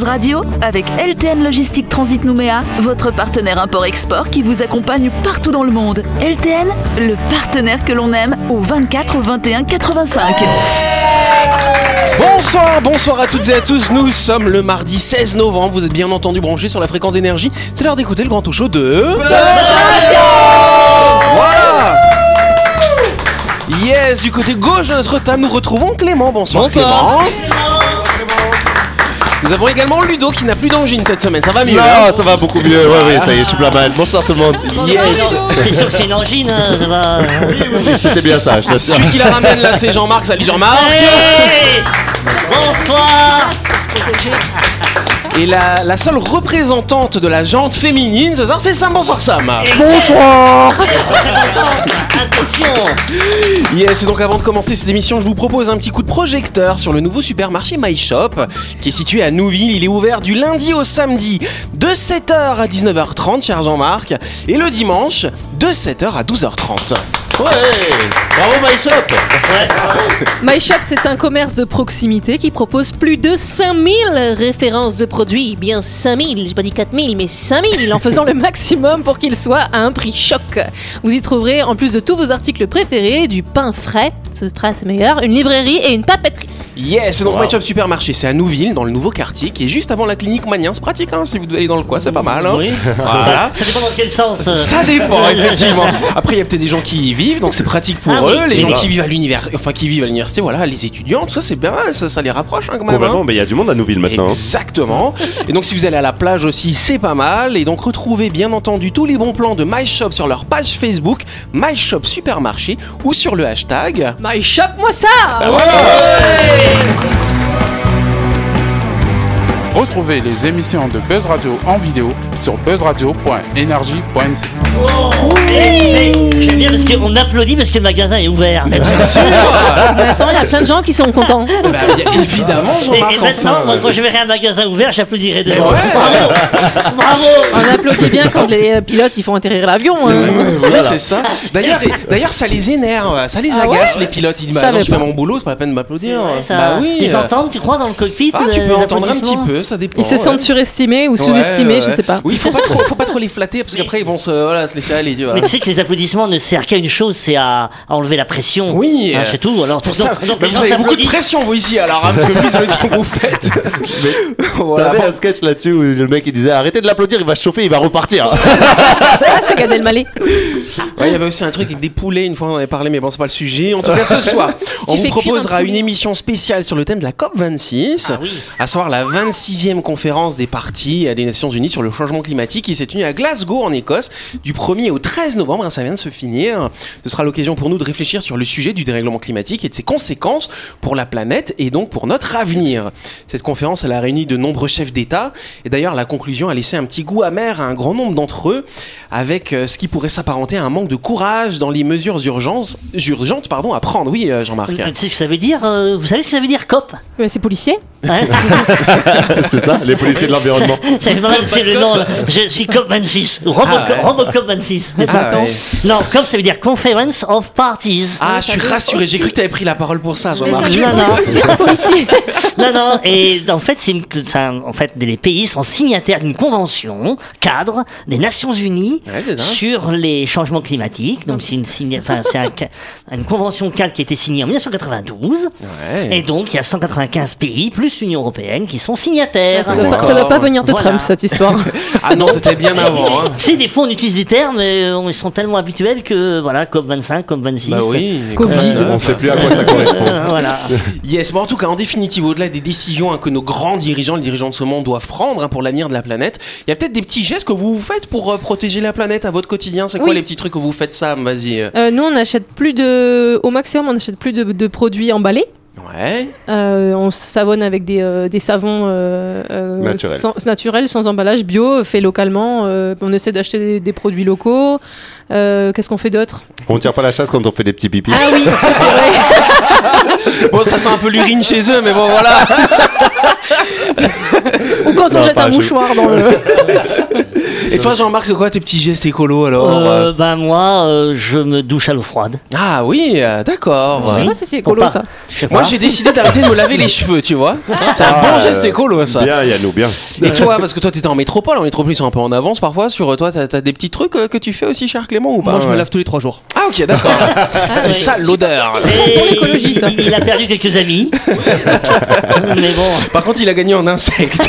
Buzz Radio avec LTN Logistique Transit Nouméa, votre partenaire import-export qui vous accompagne partout dans le monde. LTN, le partenaire que l'on aime au 24 21 85. Bonsoir, bonsoir à toutes et à tous. Nous sommes le mardi 16 novembre. Vous êtes bien entendu branchés sur la fréquence d'énergie. C'est l'heure d'écouter le grand tout chaud de. Voilà. Yes, du côté gauche de notre table, nous retrouvons Clément. Bonsoir, Bonsoir. Clément. Nous avons également Ludo qui n'a plus d'angine cette semaine. Ça va mieux Non, hein ça va beaucoup mieux. Ouais, ouais, ça y est, je suis pas mal. Bonsoir tout le monde. Yes. T'es sûr que c'est une angine, hein, ça va C'était bien ça, je t'assure. Celui qui la ramène là, c'est Jean-Marc. Salut Jean-Marc. Hey Bonsoir Et la, la seule représentante de la jante féminine ce soir, c'est Sam. Bonsoir Sam. Attention Yes, et donc avant de commencer cette émission, je vous propose un petit coup de projecteur sur le nouveau supermarché My Shop qui est situé à Nouville. Il est ouvert du lundi au samedi de 7h à 19h30, cher Jean-Marc, et le dimanche de 7h à 12h30. Bravo My Shop. My Shop, c'est un commerce de proximité qui propose plus de 5000 références de produits. Bien 5000, j'ai pas dit 4000, mais 5000 en faisant le maximum pour qu'ils soient à un prix choc. Vous y trouverez, en plus de tous vos articles préférés, du pain frais, ce frais c'est meilleur, une librairie et une papeterie. Yes, donc Wow. My Shop Supermarché, c'est à Nouville, dans le nouveau quartier, qui est juste avant la clinique Mania. C'est pratique, hein, si vous devez aller dans le coin, c'est pas mal. Hein. Oui. Voilà. Ça dépend dans quel sens. euh. Ça dépend, effectivement. Après, il y a peut-être des gens qui y vivent, donc c'est pratique pour Ah oui. eux. Les gens bah. qui vivent à l'univers, enfin qui vivent à l'université, voilà, les étudiants, tout ça, c'est bien, ça, ça les rapproche hein, quand même. hein. Complètement, mais il y a du monde à Nouville maintenant. hein. Exactement. Et donc si vous allez à la plage aussi, c'est pas mal. Et donc retrouvez bien entendu tous les bons plans de My Shop sur leur page Facebook, My Shop Supermarché, ou sur le hashtag. My Shop, moi ça Retrouvez les émissions de Buzz Radio en vidéo sur buzzradio.energie.nc. J'aime bien parce qu'on applaudit parce que le magasin est ouvert. Bien sûr Mais attends, il y a plein de gens qui sont contents. Bah, bien Évidemment, Jean-Marc. et maintenant, enfin. moi, quand je verrai un magasin ouvert, j'applaudirai Eh devant. ouais. Bravo Bravo On applaudit bien quand les euh, pilotes ils font atterrir l'avion. hein. Oui, c'est ça. D'ailleurs, d'ailleurs, ça les énerve, ça les Ah agace les pilotes. Ils disent Je bah non, je fais mon boulot, c'est pas la peine de m'applaudir. Bah oui. Ils euh, entendent, tu crois, dans le cockpit Ah, tu euh, peux entendre un petit applaudissements ça dépend. Ils se ouais. sentent surestimés ou Ouais, sous-estimés, ouais, je sais pas. Oui, faut pas trop, faut pas trop les flatter parce qu'après ils vont se, voilà, se laisser aller, tu vois. Mais tu sais que les applaudissements ne servent qu'à une chose, c'est à, à enlever la pression. Oui, Hein, c'est tout. Alors, Pour donc, ça, donc bah, les vous gens avez beaucoup de pression vous ici alors, hein, parce que ce que vous faites. Voilà. T'avais un sketch là-dessus où le mec il disait arrêtez de l'applaudir, il va se chauffer, il va repartir. Ah, c'est Gad Elmaleh. Ouais, il y avait aussi un truc avec des poulets, une fois on en avait parlé, mais bon, c'est pas le sujet. En tout cas, ce soir, on vous proposera un une émission spéciale sur le thème de la COP26, Ah oui. à savoir la 26e conférence des partis des Nations Unies sur le changement climatique qui s'est tenue à Glasgow en Écosse du 1er au 13 novembre. hein, ça vient de se finir. Ce sera l'occasion pour nous de réfléchir sur le sujet du dérèglement climatique et de ses conséquences pour la planète et donc pour notre avenir. Cette conférence, elle a réuni de nombreux chefs d'État et d'ailleurs la conclusion a laissé un petit goût amer à un grand nombre d'entre eux avec euh, ce qui pourrait s'apparenter à un manque de courage dans les mesures urgences, urgentes pardon, à prendre. Oui, euh, Jean-Marc. Tu sais ce que ça veut dire euh, Vous savez ce que ça veut dire COP? C'est policier. Hein c'est ça, les policiers de l'environnement. C'est le nom. là. Je suis COP 26. Robocop, Ah ouais. Robocop 26. Ah, Attends. ouais. Non, COP ça veut dire Conference of Parties. Ah, je suis rassuré. J'ai cru que tu avais pris la parole pour ça, Jean-Marc. ça non, non. Non, non, et en fait, c'est une, un- en fait, les pays sont signataires d'une convention cadre des Nations Unies Ouais, ça. sur les changements climatiques. Donc, c'est une, un convention cadre qui a été signée en 1992. Ouais. Et donc, il y a 195 pays, plus l'Union Européenne, qui sont signataires. Ça ça doit pas venir de Voilà. Trump cette histoire. Ah non, c'était bien avant. Hein. Tu sais, des fois, on utilise des termes, mais euh, ils sont tellement habituels que, voilà, COP25, COP26. Bah oui. Covid. On sait plus à quoi ça correspond. Euh, voilà. Yes, bon en tout cas, en définitive, au-delà des décisions hein, que nos grands dirigeants, les dirigeants de ce monde doivent prendre hein, pour l'avenir de la planète, il y a peut-être des petits gestes que vous faites pour euh, protéger la planète à votre quotidien. C'est quoi Oui. les petits trucs que vous faites, Sam? Vas-y. euh. Euh, nous, on achète plus de. Au maximum, on achète plus de, de produits emballés. Ouais. Euh, on savonne avec des, euh, des savons euh, euh, Naturels. sans, naturels, sans emballage, bio, fait localement. Euh, on essaie d'acheter des, des produits locaux. Euh, Qu'est-ce qu'on fait d'autre? On tire pas la chasse quand on fait des petits pipis. Ah oui, c'est vrai. Bon, ça sent un peu l'urine chez eux, mais bon, voilà. Ou quand on Non, jette un mouchoir dans le. Et toi, Jean-Marc, c'est quoi tes petits gestes écolos alors Euh, ben moi, euh, je me douche à l'eau froide. Ah oui, euh, d'accord. Je sais pas si c'est écolo pas- ça. Je sais Moi, pas. j'ai décidé d'arrêter de me laver les cheveux, tu vois. C'est un bon geste écolo, ça. Bien, Yannou, bien. Et toi, parce que toi, t'étais en métropole, en métropole, ils sont un peu en avance parfois. Sur toi, t'as as des petits trucs euh, que tu fais aussi, cher Clément, ou pas? Moi, je me lave tous les trois jours. Ah, ok, d'accord. c'est oui. ça l'odeur. Et pour l'écologie, ça. Il, il a perdu quelques amis. Mais bon. Par contre, il a gagné en insectes.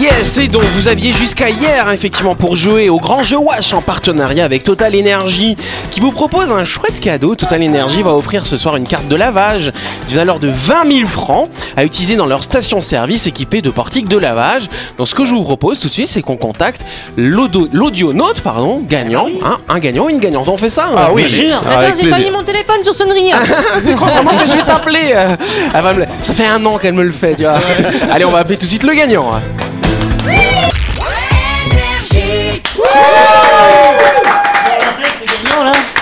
Yes, et donc vous aviez jusqu'à hier hein, effectivement pour jouer au grand jeu Wash en partenariat avec Total Energy qui vous propose un chouette cadeau. Total Energy va offrir ce soir une carte de lavage d'une valeur de 20 000 francs à utiliser dans leur station-service équipée de portiques de lavage. Donc ce que je vous propose tout de suite, c'est qu'on contacte l'audio- l'audionaute pardon, gagnant, hein, un gagnant, une gagnante. On fait ça hein Ah oui, Bien sûr. Ah, Attends, j'ai pas mis mon téléphone sur sonnerie. hein. tu crois vraiment que je vais t'appeler euh Elle va me le- Ça fait un an qu'elle me le fait, tu vois. Allez, on va appeler tout de suite le gagnant.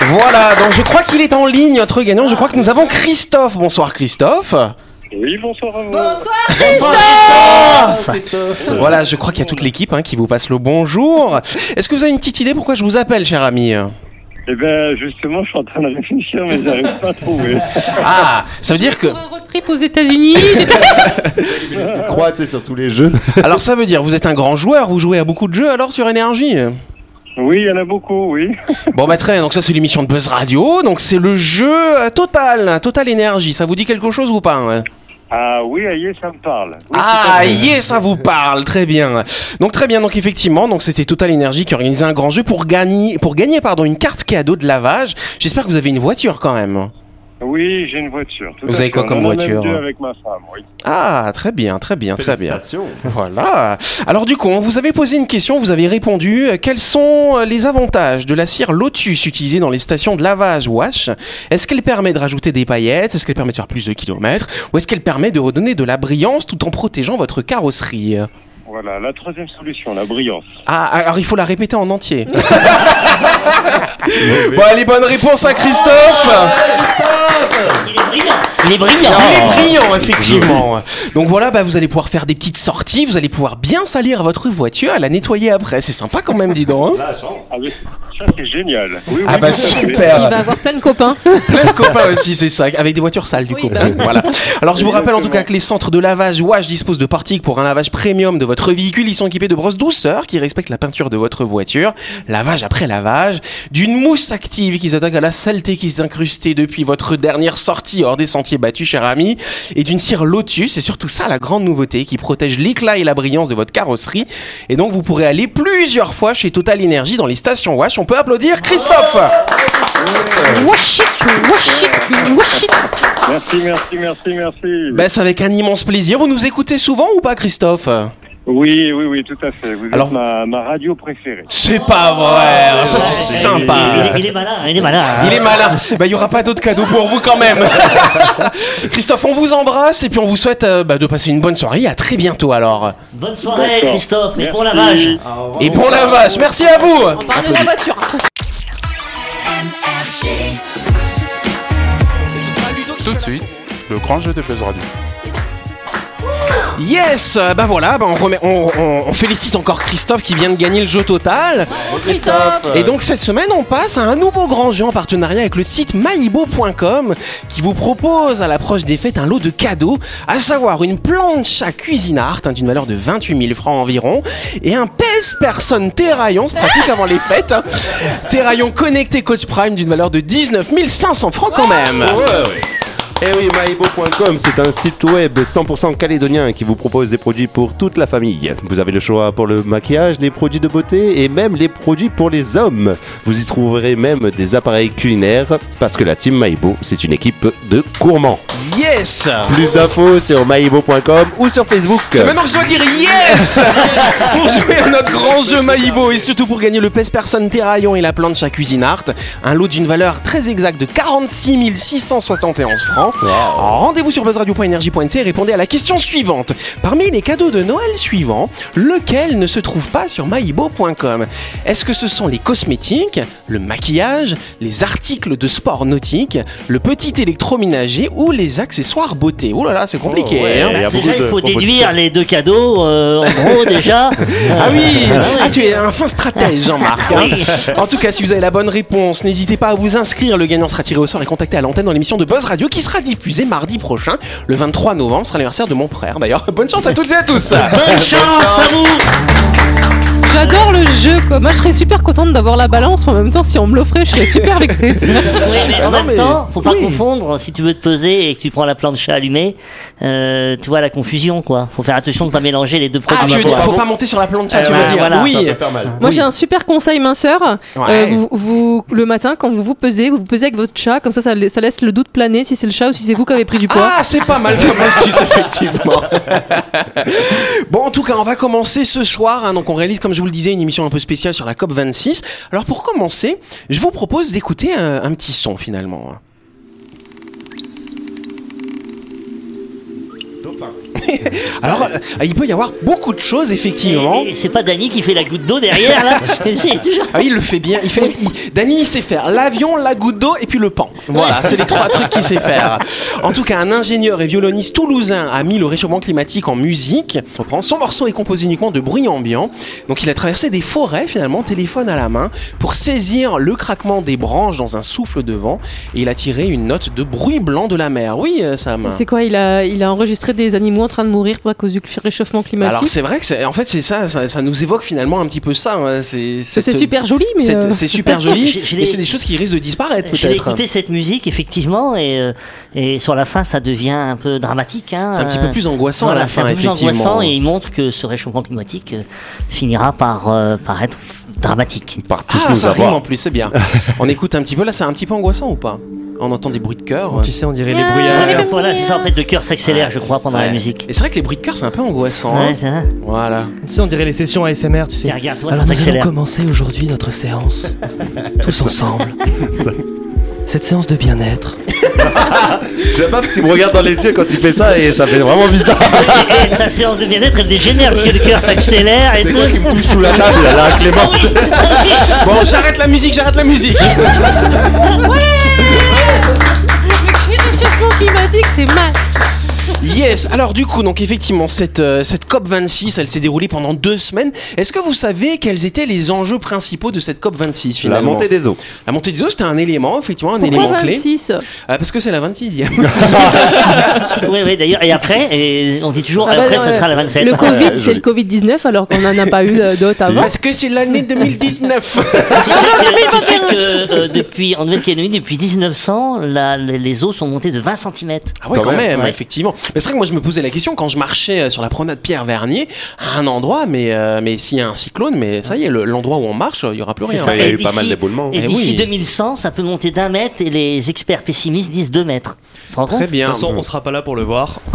Voilà, donc je crois qu'il est en ligne, notre gagnant. Je crois que nous avons Christophe. Bonsoir Christophe. Oui, bonsoir à vous. Voilà, je crois qu'il y a toute l'équipe hein, qui vous passe le bonjour. Est-ce que vous avez une petite idée pourquoi je vous appelle, cher ami? Eh bien, justement, je suis en train de réfléchir, mais j'arrive pas à trouver. Ah, ça veut dire que... Un road trip aux États-Unis. croix, tu sais, sur tous les jeux. Alors ça veut dire, vous êtes un grand joueur, vous jouez à beaucoup de jeux alors sur énergie Oui, il y en a beaucoup, oui. Bon bah très bien, donc ça c'est l'émission de Buzz Radio, donc c'est le jeu euh, Total, Total Énergie, ça vous dit quelque chose ou pas hein Ah oui, aïe, ça me parle. Oui, Ah, yes, ça vous parle, très bien. Donc très bien, donc effectivement, donc c'était Total Energy qui organisait un grand jeu pour gagner, pour gagner pardon, une carte cadeau de lavage. J'espère que vous avez une voiture quand même. Oui, j'ai une voiture. tout Vous avez quoi comme même voiture deux avec ma femme, oui. Ah, très bien, très bien, très bien. Voilà. Alors du coup, on vous avez posé une question, vous avez répondu. Euh, Quels sont euh, les avantages de la cire Lotus utilisée dans les stations de lavage Wash? Est-ce qu'elle permet de rajouter des paillettes? Est-ce qu'elle permet de faire plus de kilomètres? Ou est-ce qu'elle permet de redonner de la brillance tout en protégeant votre carrosserie? Voilà, la troisième solution, la brillance. Ah, alors il faut la répéter en entier. bon, allez, bonne réponse à Christophe Il est brillant. Il est brillant. Il est brillant, effectivement. Donc voilà, bah, vous allez pouvoir faire des petites sorties, vous allez pouvoir bien salir votre voiture et la nettoyer après. C'est sympa quand même, dis donc. hein. Ah oui, ça c'est génial. Oui, Ah oui, bah à fait. Il super va avoir plein de copains. Plein de copains aussi, c'est ça, avec des voitures sales du Oui, coup. bah. Voilà. Alors je vous rappelle en tout cas que les centres de lavage Wash disposent de portiques pour un lavage premium de votre véhicule. Ils sont équipés de brosses douceurs qui respectent la peinture de votre voiture, lavage après lavage, d'une mousse active qui s'attaque à la saleté qui s'est incrustée depuis votre dernière sortie hors des sentiers battus, cher ami, et d'une cire Lotus. C'est surtout ça la grande nouveauté qui protège l'éclat et la brillance de votre carrosserie. Et donc vous pourrez aller plusieurs fois chez Total Energy dans les stations Wash. On peut applaudir Christophe. Wash it, wash it, wash it. Merci, merci, merci, merci. Ben, c'est avec un immense plaisir. Vous nous écoutez souvent ou pas, Christophe? Oui, oui, oui, tout à fait. Vous Alors- êtes ma, ma radio préférée. C'est pas vrai. Ça, c'est Il, sympa. est- il est malin. Il est malin. Il est malin. Bah, il y aura pas d'autres cadeaux pour vous quand même. Christophe, on vous embrasse et puis on vous souhaite euh, bah, de passer une bonne soirée. À très bientôt alors. Bonne soirée, D'accord. Christophe. Et bon lavage. Et bon lavage. Merci à vous. On parle de la voiture. Tout de suite, le grand jeu de Buzz Radio. Yes. Bah voilà. Bah, on, remet- on- on- on félicite encore Christophe qui vient de gagner le jeu total. Christophe. Et donc cette semaine, on passe à un nouveau grand jeu en partenariat avec le site maibo.com qui vous propose à l'approche des fêtes un lot de cadeaux, à savoir une planche à cuisine art hein, d'une valeur de 28 000 francs environ et un pèse-personne terraillon, c'est pratique avant les fêtes, hein. terraillon connecté Coach Prime d'une valeur de 19 500 francs quand même. Eh oui, mybo.com, c'est un site web 100% calédonien qui vous propose des produits pour toute la famille. Vous avez le choix pour le maquillage, les produits de beauté et même les produits pour les hommes. Vous y trouverez même des appareils culinaires parce que la team Maïbo, c'est une équipe de gourmands. Yes Plus d'infos sur maïbo.com ou sur Facebook. C'est maintenant que je dois dire yes Pour jouer à notre grand jeu Maïbo et surtout pour gagner le pèse-personne terraillon et la planche à cuisine art, un lot d'une valeur très exacte de 46 671 francs. Rendez-vous sur buzzradio.energie.nc et répondez à la question suivante. Parmi les cadeaux de Noël suivants, lequel ne se trouve pas sur maibo.com Est-ce que ce sont les cosmétiques, le maquillage, les articles de sport nautique, le petit électroménager ou les accessoires beauté? Oh là là, c'est compliqué. Oh, ouais. hein. Il déjà, il faut déduire les deux cadeaux, euh, en gros, déjà. Ah oui, Euh, ah, tu es un fin stratège, Jean-Marc. hein. Oui. En tout cas, si vous avez la bonne réponse, n'hésitez pas à vous inscrire. Le gagnant sera tiré au sort et contacté à l'antenne dans l'émission de Buzz Radio qui sera diffusée mardi prochain, le 23 novembre. Sera l'anniversaire de mon frère d'ailleurs. Bonne chance à toutes et à tous. Bonne chance à vous J'adore le jeu, quoi. Moi, je serais super contente d'avoir la balance, mais en même temps, si on me l'offrait, je serais super vexée. Oui, mais en Non, même mais- temps, faut pas oui. confondre. Si tu veux te peser et que tu prends la plancha allumée, euh, tu vois la confusion, quoi. Faut faire attention de pas mélanger les deux Ah, produits. tu veux dire, faut pas monter sur la plancha, Euh, tu veux voilà, dire voilà. Oui. Mal. Moi, j'ai un super conseil minceur. Ouais. Euh, vous, vous- le matin, quand vous vous pesez, vous vous pesez avec votre chat, comme ça, ça laisse le doute planer si c'est le chat ou si c'est vous qui avez pris du poids. Ah, c'est pas mal comme astuce, effectivement. bon, en tout cas, on va commencer ce soir. hein. donc, on réalise, comme je vous le disais, une émission un peu spéciale sur la COP 26. Alors, pour commencer, je vous propose d'écouter un, un petit son finalement. Alors, euh, il peut y avoir beaucoup de choses, effectivement. C'est pas Dany qui fait la goutte d'eau derrière, là toujours. Ah oui, il le fait bien. Il fait, il- Dany, il sait faire l'avion, la goutte d'eau et puis le pan. Voilà, c'est les trois trucs qu'il sait faire. En tout cas, un ingénieur et violoniste toulousain a mis le réchauffement climatique en musique. Son morceau est composé uniquement de bruit ambiant. Donc, il a traversé des forêts finalement, téléphone à la main, pour saisir le craquement des branches dans un souffle de vent. Et il a tiré une note de bruit blanc de la mer. Oui, euh, Sam. C'est quoi il a, il a enregistré des animaux en train de mourir à cause du réchauffement climatique Alors c'est vrai que c'est- en fait c'est ça, ça, ça nous évoque finalement un petit peu ça. hein. C'est C'est cette- super joli, mais. c'est- euh, C'est super joli, mais c'est des choses qui risquent de disparaître J'ai peut-être. écouté cette musique, effectivement, et, euh, et sur la fin, ça devient un peu dramatique. Hein, C'est un petit euh, peu plus angoissant Voilà, à la c'est un fin, peu plus effectivement. angoissant et il montre que ce réchauffement climatique euh, finira par, euh, par être dramatique. Par tous Ah, nous ça rime avoir. en plus, c'est bien. On écoute un petit peu, là c'est un petit peu angoissant ou pas? On entend des bruits de cœur. Tu sais, on dirait les Ah, brouillards. voilà, c'est ça, en fait, le cœur s'accélère, je crois, pendant la Ouais. musique. Et c'est vrai que les bruits de cœur c'est un peu angoissant. hein. Ouais, hein. Voilà. Tu sais, on dirait les sessions ASMR, tu sais. Alors ça nous allons commencer aujourd'hui notre séance. Tous ensemble. Cette séance de bien-être. J'aime pas parce qu'il me regarde dans les yeux quand il fait ça et ça fait vraiment bizarre. Et, et ta séance de bien-être, elle dégénère parce que le cœur s'accélère et C'est tout. quoi qui me touche sous la table là, Clément Ah oui, ah oui. Bon, j'arrête la musique, j'arrête la musique. Le c'est mal. Yes. Alors du coup, donc effectivement, cette euh, cette COP 26, elle s'est déroulée pendant deux semaines. Est-ce que vous savez quels étaient les enjeux principaux de cette COP 26 La finalement montée des eaux. La montée des eaux, c'était un élément, effectivement, un Pourquoi élément clé. 26 Ah, parce que c'est la 26e. Oui, oui, d'ailleurs. Et après, et on dit toujours, Ah bah après, non, ce ouais. sera la 27. Le Covid, Ouais, c'est le Covid-19, alors qu'on n'en a pas eu euh, d'autres avant. parce que c'est l'année 2019. Tu sais que, tu sais que, euh, depuis, en Nouvelle-Calédonie, depuis 1900, la- les, les eaux sont montées de 20 cm. Ah ouais, quand, Quand même, même, ouais. effectivement. Mais c'est vrai que moi je me posais la question quand je marchais euh, sur la promenade Pierre Vernier à un endroit, mais euh, mais s'il y a un cyclone, mais ça y est, le- l'endroit où on marche, il y aura plus rien. ça. Il y a Et eu pas d'ici- mal d'éboulements. Et Eh d'ici oui. 2100, ça peut monter d'un mètre et les experts pessimistes disent 2 mètres. Très compte De bien. toute façon, on sera pas là pour le voir.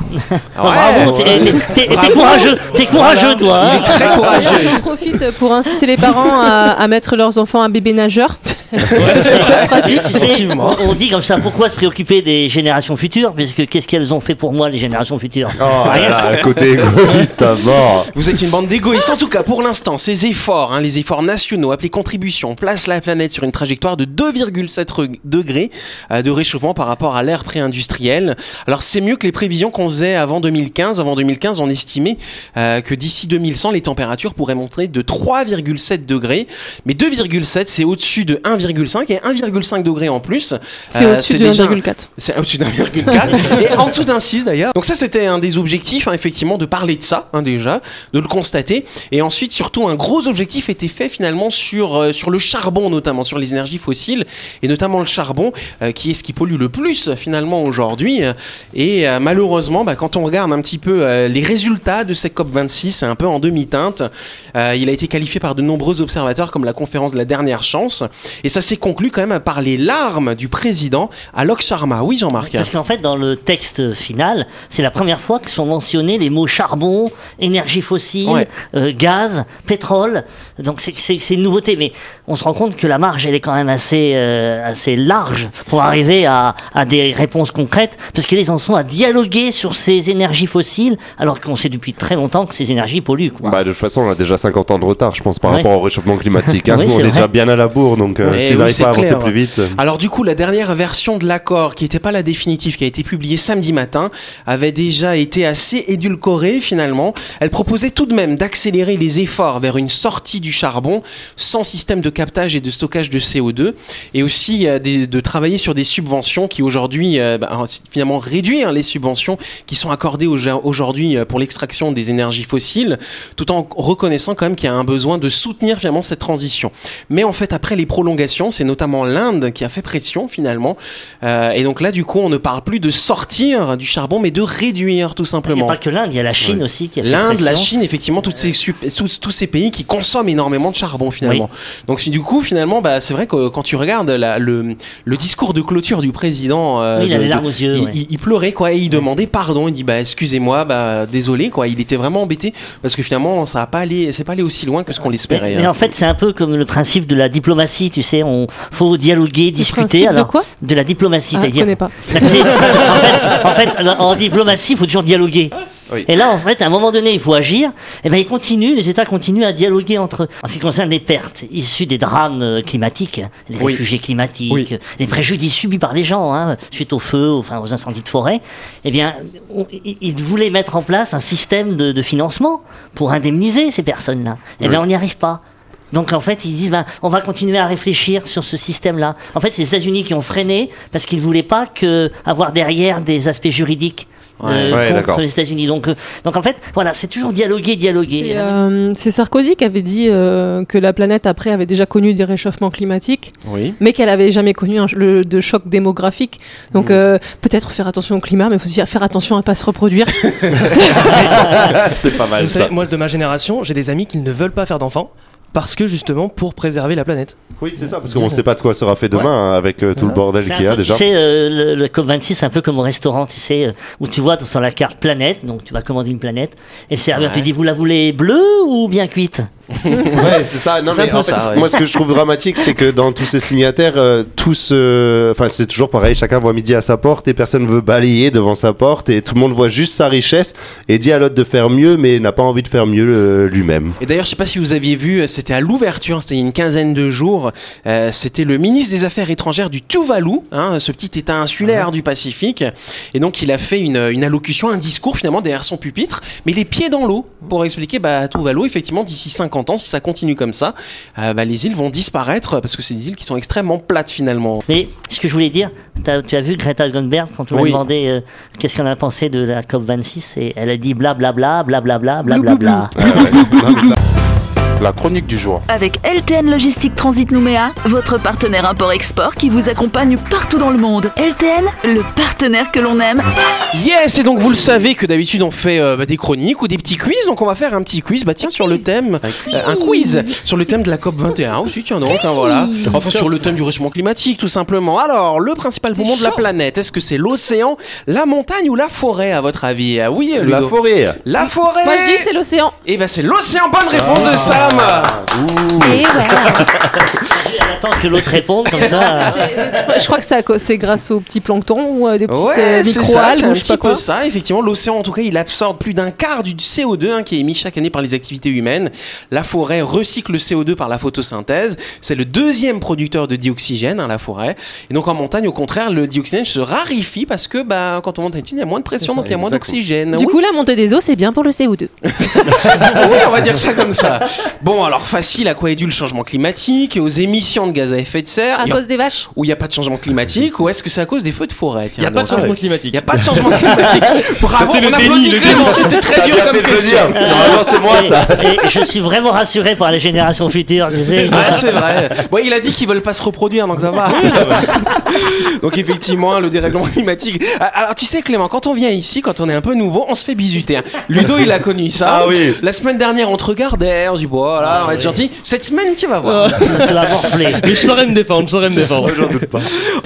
Ouais. t'es- courageux, t'es courageux toi. hein. Il est très courageux. J'en profite pour inciter les parents à, à mettre leurs enfants à bébé nageur. C'est pratique. Tu sais, Effectivement. on, dit comme ça, pourquoi se préoccuper des générations futures Puisque qu'est-ce qu'elles ont fait pour moi, les générations futures Oh là Rien. là, le côté égoïste à mort. Vous êtes une bande d'égoïstes. En tout cas, pour l'instant, ces efforts, hein, les efforts nationaux appelés contributions, placent la planète sur une trajectoire de 2,7 re- degrés euh, de réchauffement par rapport à l'ère pré-industrielle. Alors c'est mieux que les prévisions qu'on faisait avant 2015. Avant 2015, on estimait euh, que d'ici 2100, les températures pourraient monter de 3,7 degrés. Mais 2,7, c'est au-dessus de 1,5 et 1,5 degrés en plus. C'est Euh, au-dessus de déjà- 1,4. c'est au-dessus d'un virgule 4 et en dessous d'un 6 d'ailleurs. Donc ça c'était un des objectifs hein, effectivement de parler de ça hein, déjà, de le constater et ensuite surtout un gros objectif était fait finalement sur euh, sur le charbon notamment sur les énergies fossiles et notamment le charbon euh, qui est ce qui pollue le plus finalement aujourd'hui et malheureusement bah, quand on regarde un petit peu les résultats de cette COP 26 c'est un peu en demi-teinte. Il a été qualifié par de nombreux observateurs comme la conférence de la dernière chance Et ça s'est conclu quand même par les larmes du président Alok Sharma. Oui, Jean-Marc. Parce qu'en fait, dans le texte final, c'est la première fois que sont mentionnés les mots charbon, énergie fossile, Ouais. euh, gaz, pétrole. Donc c'est- une nouveauté, mais on se rend compte que la marge, elle est quand même assez, euh, assez large pour arriver à, à des réponses concrètes, parce qu'ils en sont à dialoguer sur ces énergies fossiles, alors qu'on sait depuis très longtemps que ces énergies polluent. Quoi. Bah, de toute façon, on a déjà 50 ans de retard, je pense, par Ouais. rapport au réchauffement climatique. hein. Oui, Nous, on c'est est déjà bien à la bourre, donc euh, s'ils oui, n'arrivent c'est pas à avancer clair. plus vite. Alors du coup, la dernière version de l'accord, qui n'était pas la définitive, qui a été publiée samedi matin, avait déjà été assez édulcorée finalement. Elle proposait tout de même d'accélérer les efforts vers une sortie du charbon sans système de captage et de stockage de CO2, et aussi euh, des- de travailler sur des subventions qui aujourd'hui, euh, bah, finalement réduire les subventions qui sont accordées au- aujourd'hui euh, pour l'extraction des énergies fossiles, tout en reconnaissant quand même qu'il y a un besoin de soutenir finalement cette transition. Mais en fait, après les prolongations, c'est notamment l'Inde qui a fait pression finalement. Euh, et donc là, du coup, on ne parle plus de sortir du charbon, mais de réduire tout Il n'y a simplement. pas que l'Inde, il y a la Chine aussi qui a fait L'Inde, la. Chine, effectivement, toutes ces, tous, tous ces pays qui consomment énormément de charbon finalement. Donc du coup, finalement, bah, c'est vrai que quand tu regardes la- le, le discours de clôture du président, euh, Oui, il a de- les de- larmes aux yeux, il, ouais. il- il pleurait quoi, et il demandait pardon. Il dit bah excusez-moi, bah désolé quoi. Il était vraiment embêté parce que finalement, ça a pas allé, c'est pas allé aussi loin que ce qu'on l'espérait. Mais, mais hein. en fait, c'est un peu comme le principe de la diplomatie, tu sais, on faut dialoguer, discuter. principe de alors, quoi? De la diplomatie, Ah, je connais pas. En, fait, en fait, en diplomatie, il faut toujours dialoguer. Oui. Et là, en fait, à un moment donné, il faut agir. Et ben, ils continuent, les États continuent à dialoguer entre eux. En ce qui concerne les pertes issues des drames euh, climatiques, les Oui. réfugiés climatiques, Oui. les préjudices subis par les gens hein, suite au feu, enfin aux incendies de forêt, eh bien, on- ils voulaient mettre en place un système de, de financement pour indemniser ces personnes-là. Eh bien, on n'y arrive pas. Donc en fait, ils disent, ben, on va continuer à réfléchir sur ce système-là. En fait, c'est les États-Unis qui ont freiné parce qu'ils voulaient pas que avoir derrière des aspects juridiques. Ouais. euh, Ouais, d'accord. contre les États-Unis. Donc, euh, donc en fait, voilà, c'est toujours dialoguer, dialoguer. C'est euh, c'est Sarkozy qui avait dit euh, que la planète après avait déjà connu des réchauffements climatiques, Oui. mais qu'elle avait jamais connu un, le, de choc démographique. Donc euh, peut-être faire attention au climat, mais il faut aussi faire attention à pas se reproduire. c'est pas mal Vous ça. savez, moi de ma génération, j'ai des amis qui ne veulent pas faire d'enfants parce que justement pour préserver la planète. Oui, c'est ça, parce qu'on ne sait pas de quoi sera fait demain avec euh, tout le bordel qu'il y a peu- déjà. Tu sais, euh, le, le COP26, c'est un peu comme au restaurant, tu sais, euh, où tu vois sur la carte planète, donc tu vas commander une planète, et le serveur te dit, vous la voulez bleue ou bien cuite? Ouais, c'est ça. Non, mais en fait, ça, ouais. moi, ce que je trouve dramatique, c'est que dans tous ces signataires, euh, tous, euh, enfin, c'est toujours pareil. Chacun voit midi à sa porte et personne veut balayer devant sa porte et tout le monde voit juste sa richesse et dit à l'autre de faire mieux, mais n'a pas envie de faire mieux euh, lui-même. Et d'ailleurs, je sais pas si vous aviez vu, c'était à l'ouverture, c'était il y a une quinzaine de jours. euh, c'était le ministre des Affaires étrangères du Tuvalu, hein, ce petit État insulaire du Pacifique. Et donc, il a fait une, une allocution, un discours finalement derrière son pupitre, mais les pieds dans l'eau, pour expliquer, bah, Tuvalu, effectivement, d'ici 50 ans, si ça continue comme ça, euh, bah, les îles vont disparaître parce que c'est des îles qui sont extrêmement plates finalement. Mais ce que je voulais dire, tu as vu Greta Thunberg quand on lui Oui. a demandé euh, qu'est-ce qu'on a pensé de la COP26 et elle a dit blablabla, blablabla, blablabla. La chronique du jour. Avec LTN Logistique Transit Nouméa, votre partenaire import-export qui vous accompagne partout dans le monde. LTN, le partenaire que l'on aime. Yes, et donc vous le savez que d'habitude on fait euh, bah, des chroniques ou des petits quiz, donc on va faire un petit quiz, bah tiens, sur le thème, euh, un quiz sur le thème de la COP 21 aussi, tiens donc, hein, voilà. Enfin sur le thème du réchauffement climatique tout simplement. Alors, le principal poumon de la planète, est-ce que c'est l'océan, la montagne ou la forêt à votre avis? Ah Oui, La forêt. La forêt Moi je dis c'est l'océan. Et ben c'est l'océan, bonne réponse de Sam Et voilà. Elle attend que l'autre réponde comme ça. euh, je crois que c'est à grâce aux petits planctons ou à des petites euh, Ouais, ça, micro-algues c'est un sais petit pas peu ça. Effectivement, l'océan, en tout cas, il absorbe plus d'un quart du CO2 hein, qui est émis chaque année par les activités humaines. La forêt recycle le CO2 par la photosynthèse. C'est le deuxième producteur de dioxygène, hein, la forêt. Et donc en montagne, au contraire, le dioxygène se raréfie parce que bah, quand on monte en altitude, il y a moins de pression, donc il y a moins d'oxygène. Du Oui. coup la montée des eaux c'est bien pour le CO2. oui, on va dire ça comme ça. Bon, alors facile, à quoi est dû le changement climatique, aux émissions de gaz à effet de serre, À cause des vaches. où il n'y a pas de changement climatique, ou est-ce que c'est à cause des feux de forêt Il n'y a pas de changement ouais. climatique. Il n'y a pas de changement climatique. Bravo, C'est le on déni, applaudit le Clément, déni. c'était très dur comme question. dire. Normalement, c'est moi ça. Et je suis vraiment rassuré par les générations futures. Ouais, c'est vrai. Bon, il a dit qu'ils veulent pas se reproduire, donc ça va. donc effectivement, le dérèglement climatique. Ah, Alors tu sais, Clément, quand on vient ici, quand on est un peu nouveau, on se fait bisuter. hein. Ludo, il a connu ça. Ah oui. La semaine dernière, on te regardait, on se dit bon, voilà, on va être gentil. Cette semaine, tu vas voir. Tu vas voir. Morfler. Mais je saurais me défendre, je saurais me défendre. J'en doute pas.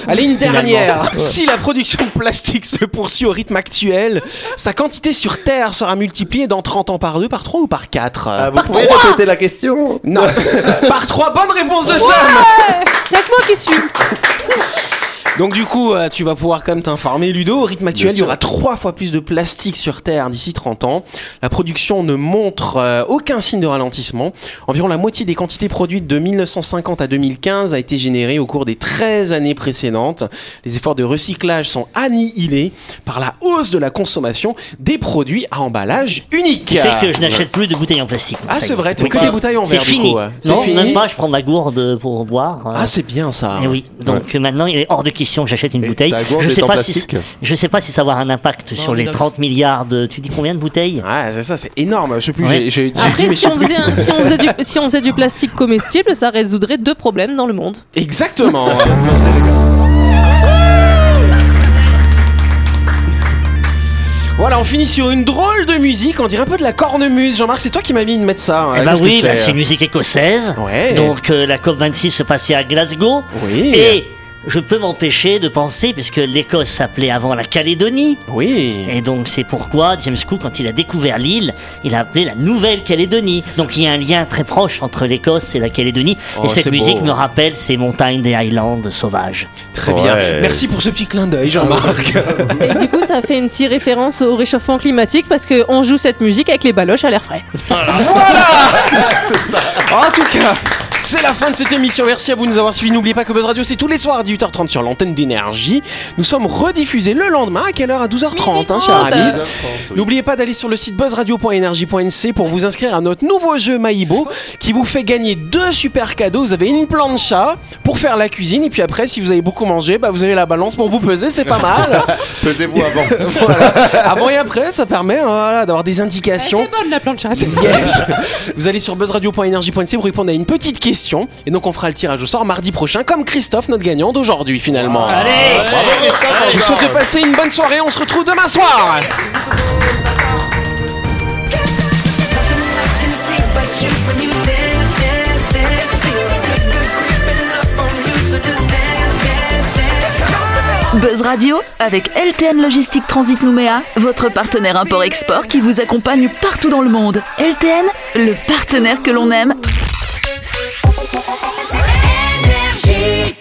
Allez, une dernière. Si la production de plastique se poursuit au rythme actuel, sa quantité sur Terre sera multipliée dans 30 ans par 2, par 3 ou par 4 Ah, vous pouvez répéter la question? Non. par 3, bonne réponse de Sam Y'a que moi qui suis. Donc du coup, euh, tu vas pouvoir quand même t'informer, Ludo. Au rythme actuel, il y aura trois fois plus de plastique sur Terre d'ici 30 ans. La production ne montre euh, aucun signe de ralentissement. Environ la moitié des quantités produites de 1950 à 2015 a été générée au cours des 13 années précédentes. Les efforts de recyclage sont annihilés par la hausse de la consommation des produits à emballage unique. Tu sais que je n'achète plus de bouteilles en plastique. Ah, c'est est. vrai, tu Oui. que des bouteilles en C'est verre, du fini. coup, ouais. C'est Non, fini même pas, je prends ma gourde pour boire. euh, Ah, c'est bien ça. Et oui, donc maintenant il est hors de j'achète une Et bouteille. Je sais pas si je sais pas si ça va avoir un impact sur les inox. 30 milliards de. Tu dis combien de bouteilles? Ouais, c'est ça, c'est énorme. Je sais plus, Ouais. Après, si sais on, plus. faisait un- si, on faisait du, si on faisait du plastique comestible, ça résoudrait deux problèmes dans le monde. Exactement. Voilà, on finit sur une drôle de musique, on dirait un peu de la cornemuse. Jean-Marc, c'est toi qui m'as mis de mettre ça. hein. Eh ben oui, bah, c'est c'est une musique écossaise. Ouais. Donc euh, la COP26 se passait à Glasgow. Oui. Et je peux m'empêcher de penser, puisque l'Écosse s'appelait avant la Calédonie. Oui. Et donc c'est pourquoi James Cook, quand il a découvert l'île, il a appelé la Nouvelle-Calédonie. Donc il y a un lien très proche entre l'Écosse et la Calédonie. Oh, et cette c'est musique beau. me rappelle ces montagnes des Highlands sauvages. Très bien. Merci pour ce petit clin d'œil, Jean-Marc. Et du coup, ça fait une petite référence au réchauffement climatique parce qu'on joue cette musique avec les baloches à l'air frais. en tout cas. C'est la fin de cette émission. Merci à vous de nous avoir suivis. N'oubliez pas que Buzz Radio, c'est tous les soirs à 18h30 sur l'antenne d'énergie. Nous sommes rediffusés le lendemain. À quelle heure? À 12h30, hein, cher ami. 30. N'oubliez pas d'aller sur le site buzzradio.energie.nc pour vous inscrire à notre nouveau jeu Maïbo qui vous fait gagner deux super cadeaux. Vous avez une plancha pour faire la cuisine et puis après, si vous avez beaucoup mangé, bah, vous avez la balance pour vous peser. C'est pas mal. Pesez-vous avant. voilà. Avant et après, ça permet voilà, d'avoir des indications. bonne la planche Yes. Vous allez sur buzzradio.energie.nc pour répondre à une petite question et donc on fera le tirage au sort mardi prochain comme Christophe notre gagnant d'aujourd'hui finalement. Allez Je vous souhaite de passer une bonne soirée, on se retrouve demain soir. Buzz Radio avec LTN Logistique Transit Nouméa, votre partenaire import-export qui vous accompagne partout dans le monde. LTN, le partenaire que l'on aime. Énergie.